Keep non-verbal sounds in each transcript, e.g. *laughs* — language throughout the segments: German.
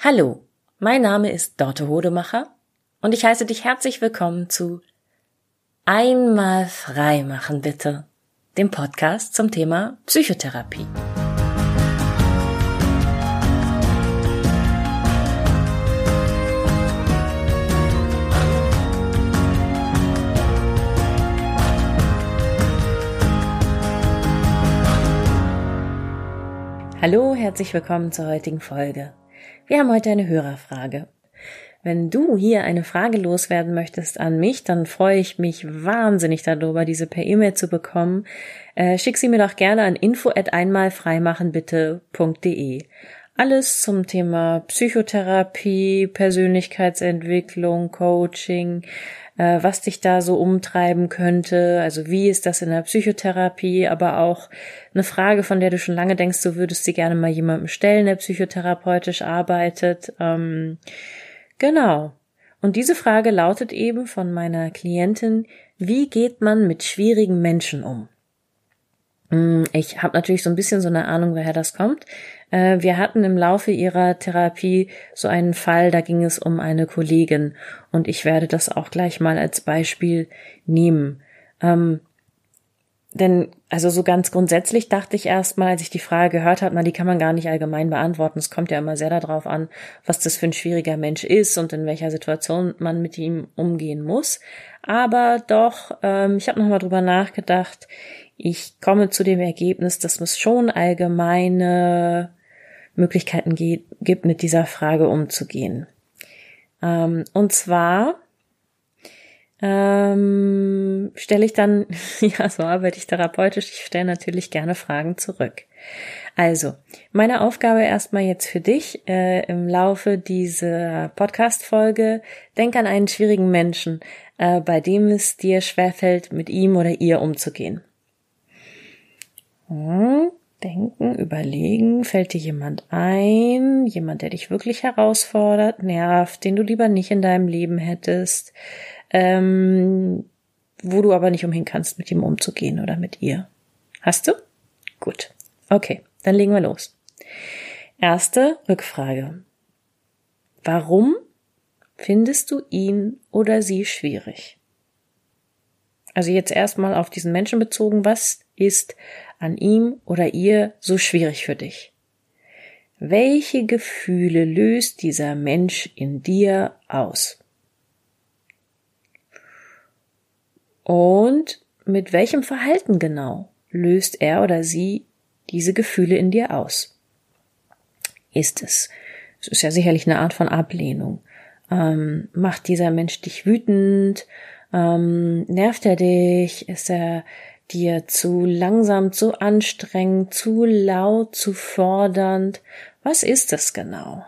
Hallo, mein Name ist Dorte Hodemacher und ich heiße dich herzlich willkommen zu Einmal frei machen bitte, dem Podcast zum Thema Psychotherapie. Hallo, herzlich willkommen zur heutigen Folge. Wir haben heute eine Hörerfrage. Wenn du hier eine Frage loswerden möchtest an mich, dann freue ich mich wahnsinnig darüber, diese per E-Mail zu bekommen. Äh, schick sie mir doch gerne an info at einmalfreimachenbitte.de. Alles zum Thema Psychotherapie, Persönlichkeitsentwicklung, Coaching, äh, was dich da so umtreiben könnte. Also wie ist das in der Psychotherapie, aber auch eine Frage, von der du schon lange denkst, du würdest sie gerne mal jemandem stellen, der psychotherapeutisch arbeitet. Ähm, genau. Und diese Frage lautet eben von meiner Klientin, wie geht man mit schwierigen Menschen um? Hm, ich habe natürlich so ein bisschen so eine Ahnung, woher das kommt. Äh, wir hatten im Laufe ihrer Therapie so einen Fall, da ging es um eine Kollegin und ich werde das auch gleich mal als Beispiel nehmen. Ähm, denn, also so ganz grundsätzlich dachte ich erstmal, als ich die Frage gehört habe, na, die kann man gar nicht allgemein beantworten. Es kommt ja immer sehr darauf an, was das für ein schwieriger Mensch ist und in welcher Situation man mit ihm umgehen muss. Aber doch, ähm, ich habe nochmal drüber nachgedacht. Ich komme zu dem Ergebnis, dass es schon allgemeine Möglichkeiten gibt, mit dieser Frage umzugehen. Ähm, und zwar ähm, stelle ich dann, *laughs* ja, so arbeite ich therapeutisch, ich stelle natürlich gerne Fragen zurück. Also, meine Aufgabe erstmal jetzt für dich äh, im Laufe dieser Podcast-Folge, denk an einen schwierigen Menschen, äh, bei dem es dir schwerfällt, mit ihm oder ihr umzugehen. Hm, denken, überlegen, fällt dir jemand ein, jemand, der dich wirklich herausfordert, nervt, den du lieber nicht in deinem Leben hättest, ähm, wo du aber nicht umhin kannst, mit ihm umzugehen oder mit ihr. Hast du? Gut. Okay, dann legen wir los. Erste Rückfrage. Warum findest du ihn oder sie schwierig? Also jetzt erstmal auf diesen Menschen bezogen, was ist an ihm oder ihr so schwierig für dich? Welche Gefühle löst dieser Mensch in dir aus? Und mit welchem Verhalten genau löst er oder sie diese Gefühle in dir aus? Ist es, es ist ja sicherlich eine Art von Ablehnung. Ähm, macht dieser Mensch dich wütend? Ähm, nervt er dich? Ist er dir zu langsam, zu anstrengend, zu laut, zu fordernd? Was ist es genau?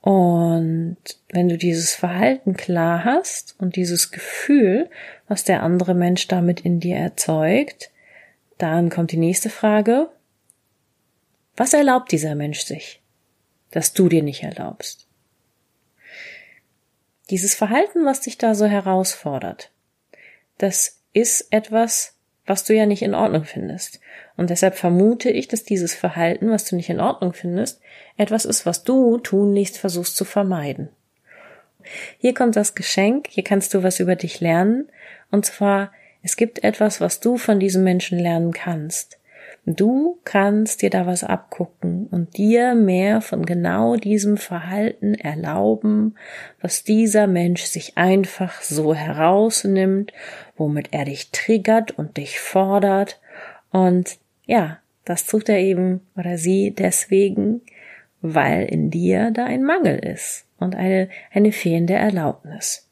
Und wenn du dieses Verhalten klar hast und dieses Gefühl, was der andere Mensch damit in dir erzeugt, dann kommt die nächste Frage. Was erlaubt dieser Mensch sich, dass du dir nicht erlaubst? Dieses Verhalten, was dich da so herausfordert, das ist etwas, was du ja nicht in Ordnung findest. Und deshalb vermute ich, dass dieses Verhalten, was du nicht in Ordnung findest, etwas ist, was du tunlichst versuchst zu vermeiden. Hier kommt das Geschenk, hier kannst du was über dich lernen, und zwar, es gibt etwas, was du von diesem Menschen lernen kannst. Du kannst dir da was abgucken und dir mehr von genau diesem Verhalten erlauben, was dieser Mensch sich einfach so herausnimmt, womit er dich triggert und dich fordert. Und ja, das tut er eben oder sie deswegen, weil in dir da ein Mangel ist und eine, eine fehlende Erlaubnis.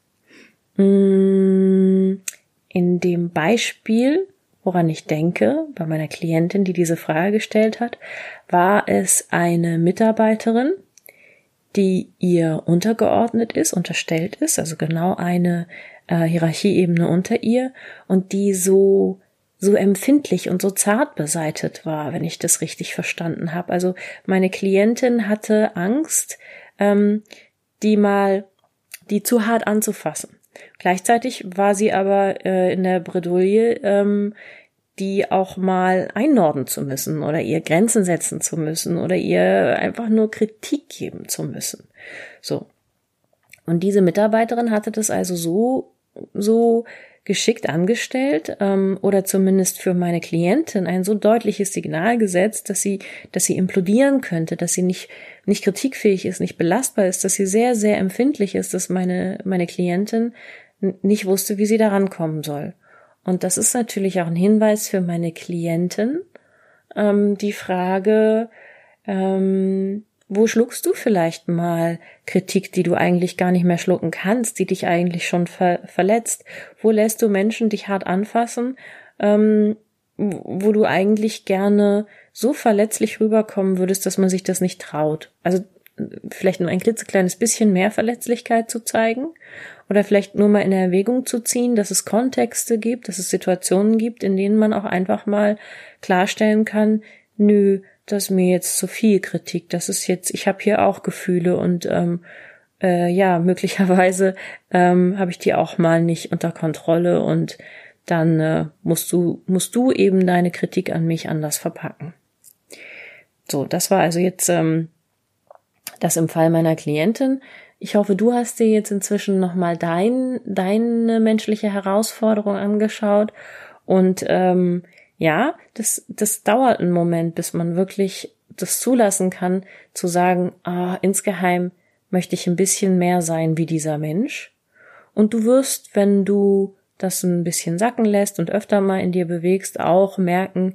Mm, in dem Beispiel woran ich denke, bei meiner Klientin, die diese Frage gestellt hat, war es eine Mitarbeiterin, die ihr untergeordnet ist, unterstellt ist, also genau eine äh, Hierarchieebene unter ihr und die so so empfindlich und so zart beseitet war, wenn ich das richtig verstanden habe. Also meine Klientin hatte Angst, ähm, die mal die zu hart anzufassen. Gleichzeitig war sie aber äh, in der Bredouille, ähm, die auch mal einnorden zu müssen oder ihr Grenzen setzen zu müssen oder ihr einfach nur Kritik geben zu müssen. So. Und diese Mitarbeiterin hatte das also so, so geschickt angestellt ähm, oder zumindest für meine Klientin ein so deutliches Signal gesetzt, dass sie, dass sie implodieren könnte, dass sie nicht nicht kritikfähig ist, nicht belastbar ist, dass sie sehr sehr empfindlich ist, dass meine meine Klientin nicht wusste, wie sie daran kommen soll. Und das ist natürlich auch ein Hinweis für meine Klienten, ähm, die Frage, ähm, wo schluckst du vielleicht mal Kritik, die du eigentlich gar nicht mehr schlucken kannst, die dich eigentlich schon ver verletzt? Wo lässt du Menschen dich hart anfassen, ähm, wo du eigentlich gerne so verletzlich rüberkommen würdest, dass man sich das nicht traut? Also vielleicht nur ein klitzekleines bisschen mehr Verletzlichkeit zu zeigen oder vielleicht nur mal in Erwägung zu ziehen, dass es Kontexte gibt, dass es Situationen gibt, in denen man auch einfach mal klarstellen kann, nö, das mir jetzt zu viel Kritik, das ist jetzt, ich habe hier auch Gefühle und ähm, äh, ja, möglicherweise ähm, habe ich die auch mal nicht unter Kontrolle und dann äh, musst du, musst du eben deine Kritik an mich anders verpacken. So, das war also jetzt ähm, das im Fall meiner Klientin. Ich hoffe, du hast dir jetzt inzwischen nochmal dein, deine menschliche Herausforderung angeschaut und ähm, ja, das, das dauert einen Moment, bis man wirklich das zulassen kann, zu sagen, ah, insgeheim möchte ich ein bisschen mehr sein wie dieser Mensch. Und du wirst, wenn du das ein bisschen sacken lässt und öfter mal in dir bewegst, auch merken,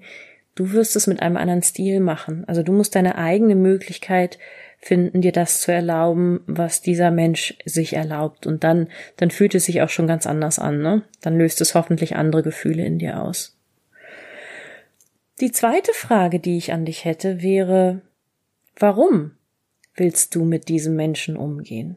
du wirst es mit einem anderen Stil machen. Also du musst deine eigene Möglichkeit finden, dir das zu erlauben, was dieser Mensch sich erlaubt. Und dann, dann fühlt es sich auch schon ganz anders an, ne? Dann löst es hoffentlich andere Gefühle in dir aus. Die zweite Frage, die ich an dich hätte, wäre, warum willst du mit diesem Menschen umgehen?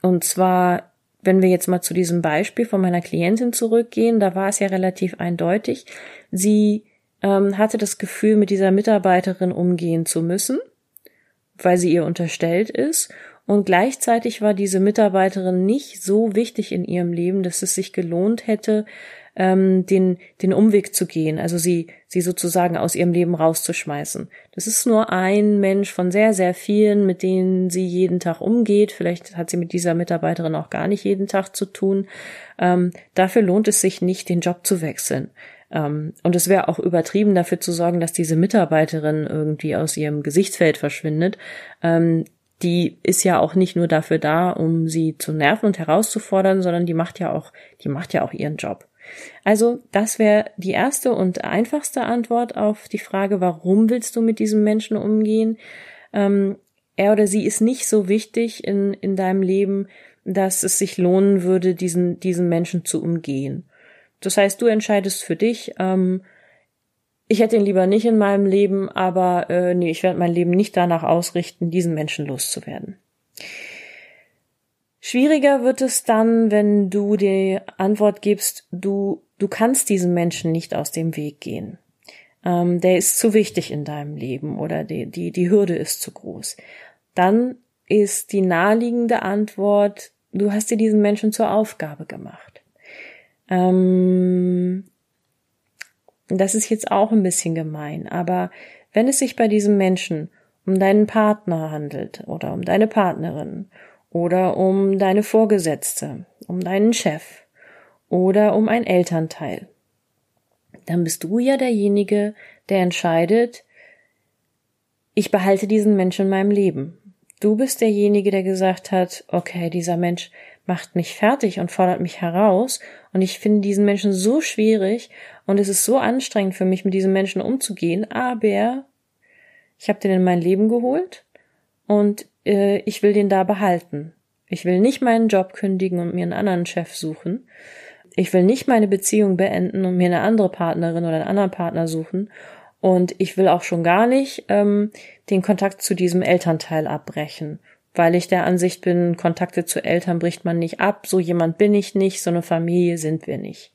Und zwar, wenn wir jetzt mal zu diesem Beispiel von meiner Klientin zurückgehen, da war es ja relativ eindeutig. Sie ähm, hatte das Gefühl, mit dieser Mitarbeiterin umgehen zu müssen, weil sie ihr unterstellt ist. Und gleichzeitig war diese Mitarbeiterin nicht so wichtig in ihrem Leben, dass es sich gelohnt hätte, ähm, den, den Umweg zu gehen, also sie, sie sozusagen aus ihrem Leben rauszuschmeißen. Das ist nur ein Mensch von sehr, sehr vielen, mit denen sie jeden Tag umgeht. Vielleicht hat sie mit dieser Mitarbeiterin auch gar nicht jeden Tag zu tun. Ähm, dafür lohnt es sich nicht, den Job zu wechseln. Ähm, und es wäre auch übertrieben, dafür zu sorgen, dass diese Mitarbeiterin irgendwie aus ihrem Gesichtsfeld verschwindet. Ähm, die ist ja auch nicht nur dafür da, um sie zu nerven und herauszufordern, sondern die macht ja auch, die macht ja auch ihren Job. Also das wäre die erste und einfachste Antwort auf die Frage, warum willst du mit diesem Menschen umgehen? Ähm, er oder sie ist nicht so wichtig in, in deinem Leben, dass es sich lohnen würde, diesen, diesen Menschen zu umgehen. Das heißt, du entscheidest für dich, ähm, ich hätte ihn lieber nicht in meinem Leben, aber äh, nee, ich werde mein Leben nicht danach ausrichten, diesen Menschen loszuwerden. Schwieriger wird es dann, wenn du die Antwort gibst, du, du kannst diesem Menschen nicht aus dem Weg gehen. Ähm, der ist zu wichtig in deinem Leben oder die, die, die Hürde ist zu groß. Dann ist die naheliegende Antwort, du hast dir diesen Menschen zur Aufgabe gemacht. Ähm, das ist jetzt auch ein bisschen gemein, aber wenn es sich bei diesem Menschen um deinen Partner handelt oder um deine Partnerin oder um deine Vorgesetzte, um deinen Chef oder um ein Elternteil. Dann bist du ja derjenige, der entscheidet, ich behalte diesen Menschen in meinem Leben. Du bist derjenige, der gesagt hat, okay, dieser Mensch macht mich fertig und fordert mich heraus und ich finde diesen Menschen so schwierig und es ist so anstrengend für mich, mit diesem Menschen umzugehen, aber ich habe den in mein Leben geholt und äh, ich will den da behalten. Ich will nicht meinen Job kündigen und mir einen anderen Chef suchen. Ich will nicht meine Beziehung beenden und mir eine andere Partnerin oder einen anderen Partner suchen. Und ich will auch schon gar nicht ähm, den Kontakt zu diesem Elternteil abbrechen, weil ich der Ansicht bin, Kontakte zu Eltern bricht man nicht ab, so jemand bin ich nicht, so eine Familie sind wir nicht.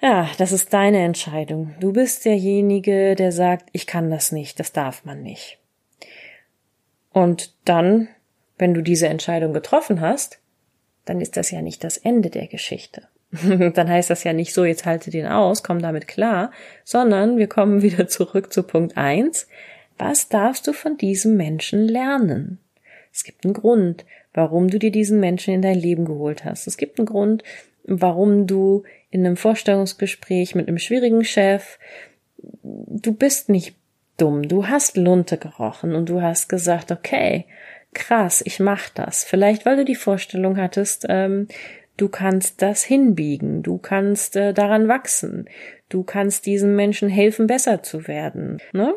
Ja, das ist deine Entscheidung. Du bist derjenige, der sagt, ich kann das nicht, das darf man nicht. Und dann, wenn du diese Entscheidung getroffen hast, dann ist das ja nicht das Ende der Geschichte. *laughs* dann heißt das ja nicht so, jetzt halte den aus, komm damit klar, sondern wir kommen *laughs* wieder zurück zu Punkt eins. Was darfst du von diesem Menschen lernen? Es gibt einen Grund, warum du dir diesen Menschen in dein Leben geholt hast. Es gibt einen Grund, warum du in einem Vorstellungsgespräch mit einem schwierigen Chef, du bist nicht dumm, du hast Lunte gerochen und du hast gesagt, okay, krass, ich mach das. Vielleicht, weil du die Vorstellung hattest, ähm, du kannst das hinbiegen, du kannst äh, daran wachsen, du kannst diesen Menschen helfen, besser zu werden. Ne?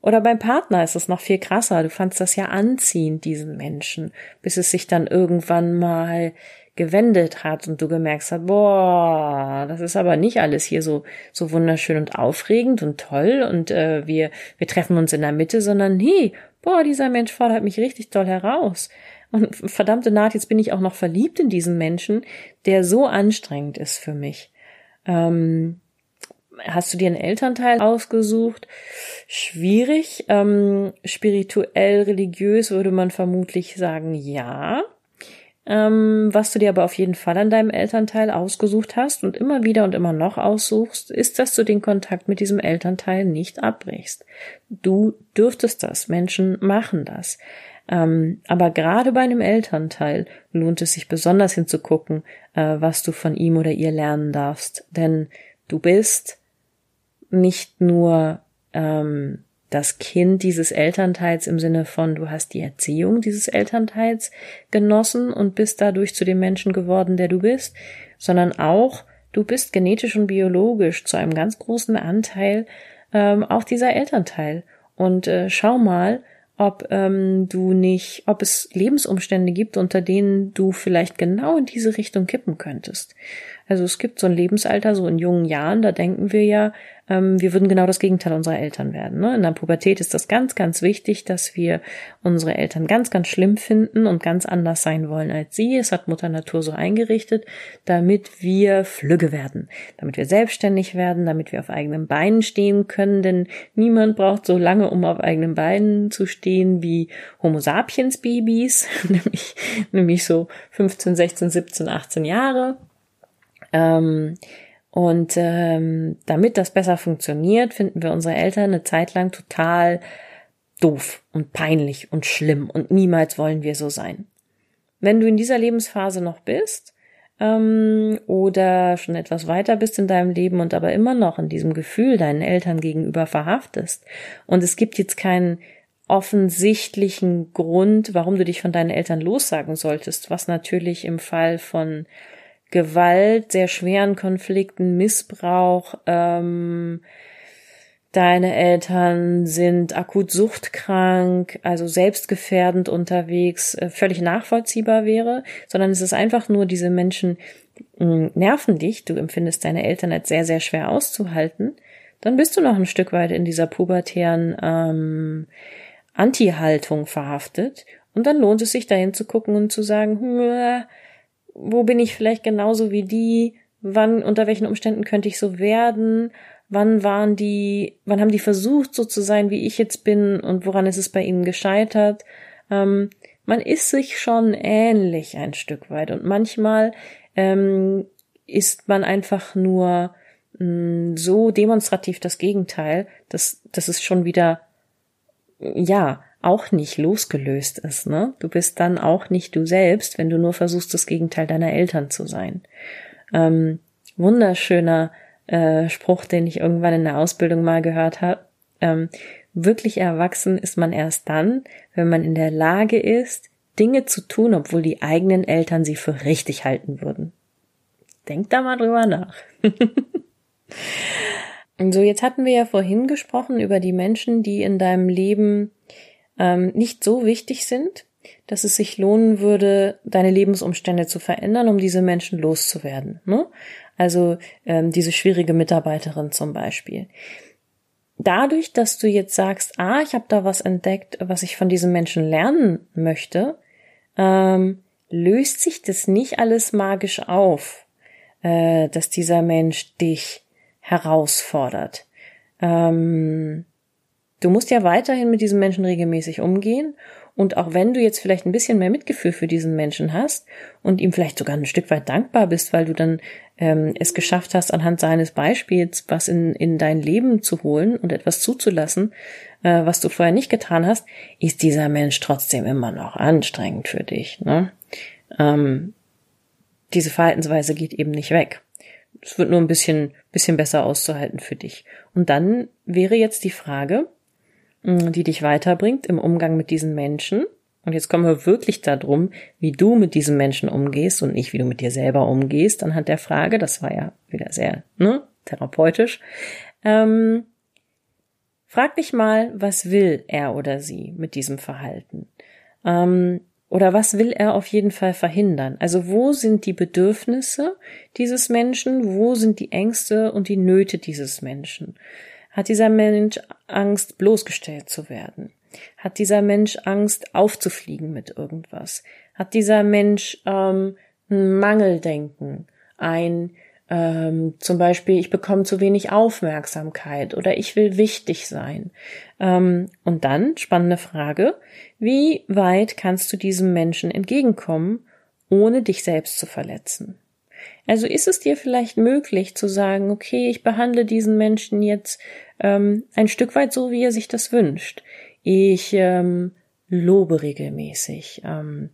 Oder beim Partner ist es noch viel krasser. Du fandst das ja anziehend, diesen Menschen, bis es sich dann irgendwann mal gewendet hat und du gemerkt hast, boah, das ist aber nicht alles hier so so wunderschön und aufregend und toll und äh, wir wir treffen uns in der Mitte, sondern nee, boah, dieser Mensch fordert mich richtig toll heraus. Und verdammte Naht, jetzt bin ich auch noch verliebt in diesen Menschen, der so anstrengend ist für mich. Ähm, hast du dir einen Elternteil ausgesucht? Schwierig. Ähm, spirituell, religiös würde man vermutlich sagen, ja. Ähm, was du dir aber auf jeden Fall an deinem Elternteil ausgesucht hast und immer wieder und immer noch aussuchst, ist, dass du den Kontakt mit diesem Elternteil nicht abbrichst. Du dürftest das. Menschen machen das. Ähm, aber gerade bei einem Elternteil lohnt es sich besonders hinzugucken, äh, was du von ihm oder ihr lernen darfst. Denn du bist nicht nur ähm, das Kind dieses Elternteils im Sinne von, du hast die Erziehung dieses Elternteils genossen und bist dadurch zu dem Menschen geworden, der du bist, sondern auch, du bist genetisch und biologisch zu einem ganz großen Anteil ähm, auch dieser Elternteil. Und äh, schau mal, ob ähm, du nicht, ob es Lebensumstände gibt, unter denen du vielleicht genau in diese Richtung kippen könntest. Also es gibt so ein Lebensalter, so in jungen Jahren, da denken wir ja, ähm, wir würden genau das Gegenteil unserer Eltern werden. Ne? In der Pubertät ist das ganz, ganz wichtig, dass wir unsere Eltern ganz, ganz schlimm finden und ganz anders sein wollen als sie. Es hat Mutter Natur so eingerichtet, damit wir flügge werden, damit wir selbstständig werden, damit wir auf eigenen Beinen stehen können, denn niemand braucht so lange, um auf eigenen Beinen zu stehen wie Homo sapiens Babys, *laughs* nämlich, nämlich so 15, 16, 17, 18 Jahre. Ähm, und ähm, damit das besser funktioniert, finden wir unsere Eltern eine Zeit lang total doof und peinlich und schlimm und niemals wollen wir so sein. Wenn du in dieser Lebensphase noch bist ähm, oder schon etwas weiter bist in deinem Leben und aber immer noch in diesem Gefühl deinen Eltern gegenüber verhaftest und es gibt jetzt keinen offensichtlichen Grund, warum du dich von deinen Eltern lossagen solltest, was natürlich im Fall von Gewalt, sehr schweren Konflikten, Missbrauch, ähm, deine Eltern sind akut suchtkrank, also selbstgefährdend unterwegs, äh, völlig nachvollziehbar wäre, sondern es ist einfach nur, diese Menschen mh, hm, nerven dich, du empfindest deine Eltern als sehr, sehr schwer auszuhalten, dann bist du noch ein Stück weit in dieser pubertären ähm, Anti-Haltung verhaftet und dann lohnt es sich dahin zu gucken und zu sagen, hm, wo bin ich vielleicht genauso wie die, wann, unter welchen Umständen könnte ich so werden, wann waren die, wann haben die versucht, so zu sein, wie ich jetzt bin? Und woran ist es bei ihnen gescheitert. Ähm, man ist sich schon ähnlich ein Stück weit. Und manchmal ähm, ist man einfach nur mh, mm, so demonstrativ das Gegenteil, dass, dass es schon wieder, ja, auch nicht losgelöst ist, ne? Du bist dann auch nicht du selbst, wenn du nur versuchst, das Gegenteil deiner Eltern zu sein. Ähm, wunderschöner äh, Spruch, den ich irgendwann in der Ausbildung mal gehört habe. Ähm, wirklich erwachsen ist man erst dann, wenn man in der Lage ist, Dinge zu tun, obwohl die eigenen Eltern sie für richtig halten würden. Denk da mal drüber nach. *laughs* so, jetzt hatten wir ja vorhin gesprochen über die Menschen, die in deinem Leben ähm, nicht so wichtig sind, dass es sich lohnen würde, deine Lebensumstände zu verändern, um diese Menschen loszuwerden. Ne? Also ähm, diese schwierige Mitarbeiterin zum Beispiel. Dadurch, dass du jetzt sagst, ah, ich habe da was entdeckt, was ich von diesem Menschen lernen möchte, ähm, löst sich das nicht alles magisch auf, äh, dass dieser Mensch dich herausfordert. Ähm, Du musst ja weiterhin mit diesen Menschen regelmäßig umgehen Und auch wenn du jetzt vielleicht ein bisschen mehr Mitgefühl für diesen Menschen hast und ihm vielleicht sogar ein Stück weit dankbar bist, weil du dann ähm, es geschafft hast, anhand seines Beispiels was in, in dein Leben zu holen und etwas zuzulassen, äh, was du vorher nicht getan hast, ist dieser Mensch trotzdem immer noch anstrengend für dich. Ne? Ähm, diese Verhaltensweise geht eben nicht weg. Es wird nur ein bisschen, bisschen besser auszuhalten für dich. Und dann wäre jetzt die Frage, die dich weiterbringt im Umgang mit diesen Menschen. Und jetzt kommen wir wirklich darum, wie du mit diesen Menschen umgehst und nicht wie du mit dir selber umgehst anhand der Frage. Das war ja wieder sehr ne, therapeutisch. Ähm, frag dich mal, was will er oder sie mit diesem Verhalten? Ähm, oder was will er auf jeden Fall verhindern? Also wo sind die Bedürfnisse dieses Menschen? Wo sind die Ängste und die Nöte dieses Menschen? Hat dieser Mensch Angst, bloßgestellt zu werden? Hat dieser Mensch Angst, aufzufliegen mit irgendwas? Hat dieser Mensch ähm, ein Mangeldenken, ein ähm, zum Beispiel, ich bekomme zu wenig Aufmerksamkeit oder ich will wichtig sein. Ähm, und dann, spannende Frage, wie weit kannst du diesem Menschen entgegenkommen, ohne dich selbst zu verletzen? Also ist es dir vielleicht möglich zu sagen, okay, ich behandle diesen Menschen jetzt ähm, ein Stück weit so, wie er sich das wünscht. Ich ähm, lobe regelmäßig. Ähm,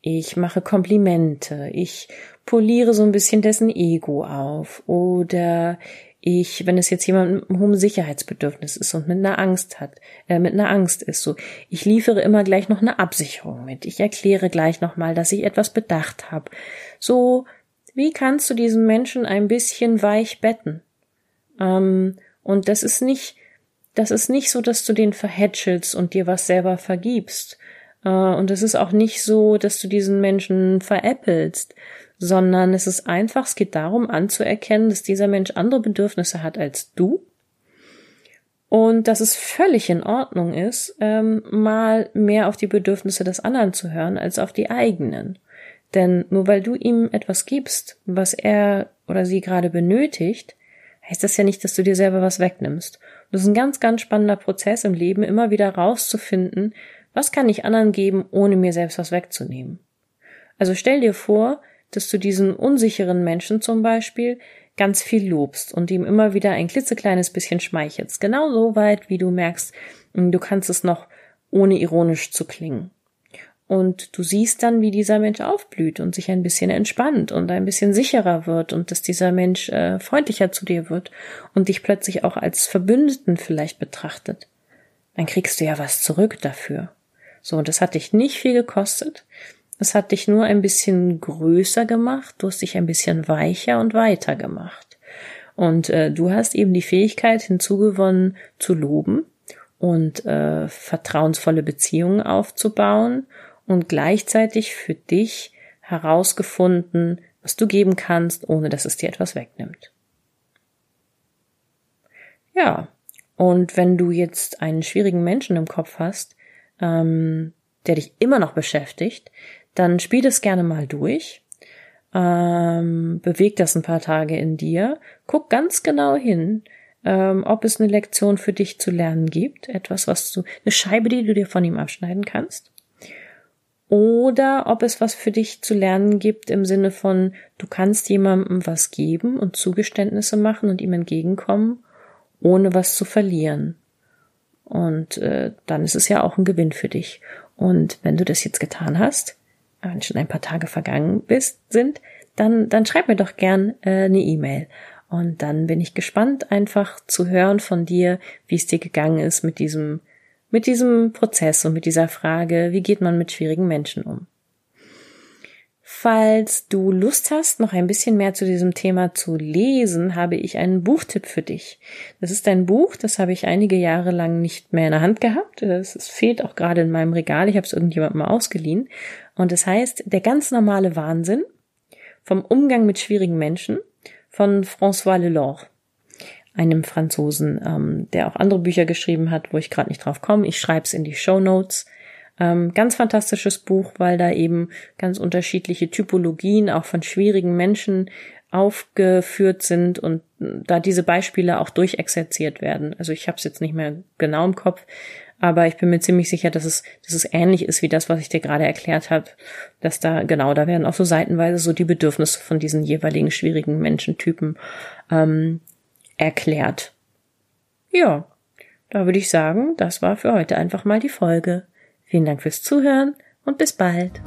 ich mache Komplimente, ich poliere so ein bisschen dessen Ego auf oder ich, wenn es jetzt jemand mit einem hohen Sicherheitsbedürfnis ist und mit einer Angst hat, äh, mit einer Angst ist, so, ich liefere immer gleich noch eine Absicherung mit. Ich erkläre gleich nochmal, dass ich etwas bedacht habe. So, wie kannst du diesen Menschen ein bisschen weich betten? Ähm, und das ist nicht, das ist nicht so, dass du den verhätschelst und dir was selber vergibst, äh, und es ist auch nicht so, dass du diesen Menschen veräppelst, sondern es ist einfach, es geht darum anzuerkennen, dass dieser Mensch andere Bedürfnisse hat als du und dass es völlig in Ordnung ist, ähm, mal mehr auf die Bedürfnisse des anderen zu hören als auf die eigenen. Denn nur weil du ihm etwas gibst, was er oder sie gerade benötigt, heißt das ja nicht, dass du dir selber was wegnimmst. Und das ist ein ganz, ganz spannender Prozess im Leben, immer wieder rauszufinden, was kann ich anderen geben, ohne mir selbst was wegzunehmen? Also stell dir vor, dass du diesen unsicheren Menschen zum Beispiel ganz viel lobst und ihm immer wieder ein klitzekleines bisschen schmeichelst. Genau so weit, wie du merkst, du kannst es noch ohne ironisch zu klingen. Und du siehst dann, wie dieser Mensch aufblüht und sich ein bisschen entspannt und ein bisschen sicherer wird und dass dieser Mensch äh, freundlicher zu dir wird und dich plötzlich auch als Verbündeten vielleicht betrachtet. Dann kriegst du ja was zurück dafür. So, und das hat dich nicht viel gekostet. Es hat dich nur ein bisschen größer gemacht, du hast dich ein bisschen weicher und weiter gemacht. Und äh, du hast eben die Fähigkeit hinzugewonnen zu loben und äh, vertrauensvolle Beziehungen aufzubauen und gleichzeitig für dich herausgefunden, was du geben kannst, ohne dass es dir etwas wegnimmt. Ja, und wenn du jetzt einen schwierigen Menschen im Kopf hast, ähm, der dich immer noch beschäftigt, dann spiel das gerne mal durch. Ähm, beweg das ein paar Tage in dir. Guck ganz genau hin, ähm, ob es eine Lektion für dich zu lernen gibt. Etwas, was du, eine Scheibe, die du dir von ihm abschneiden kannst. Oder ob es was für dich zu lernen gibt im Sinne von, du kannst jemandem was geben und Zugeständnisse machen und ihm entgegenkommen, ohne was zu verlieren. Und äh, dann ist es ja auch ein Gewinn für dich. Und wenn du das jetzt getan hast, wenn schon ein paar Tage vergangen bist, sind, dann, dann schreib mir doch gern äh, eine E-Mail. Und dann bin ich gespannt, einfach zu hören von dir, wie es dir gegangen ist mit diesem, mit diesem Prozess und mit dieser Frage, wie geht man mit schwierigen Menschen um. Falls du Lust hast, noch ein bisschen mehr zu diesem Thema zu lesen, habe ich einen Buchtipp für dich. Das ist ein Buch, das habe ich einige Jahre lang nicht mehr in der Hand gehabt. Es fehlt auch gerade in meinem Regal. Ich habe es irgendjemandem mal ausgeliehen. Und es heißt Der ganz normale Wahnsinn vom Umgang mit schwierigen Menschen von François Lelore, einem Franzosen, ähm, der auch andere Bücher geschrieben hat, wo ich gerade nicht drauf komme. Ich schreibe es in die Show Notes. Ähm, ganz fantastisches Buch, weil da eben ganz unterschiedliche Typologien auch von schwierigen Menschen aufgeführt sind und da diese Beispiele auch durchexerziert werden. Also ich habe es jetzt nicht mehr genau im Kopf, aber ich bin mir ziemlich sicher, dass es, dass es ähnlich ist wie das, was ich dir gerade erklärt habe. Dass da, genau, da werden auch so seitenweise so die Bedürfnisse von diesen jeweiligen schwierigen Menschentypen ähm, erklärt. Ja, da würde ich sagen, das war für heute einfach mal die Folge. Vielen Dank fürs Zuhören und bis bald.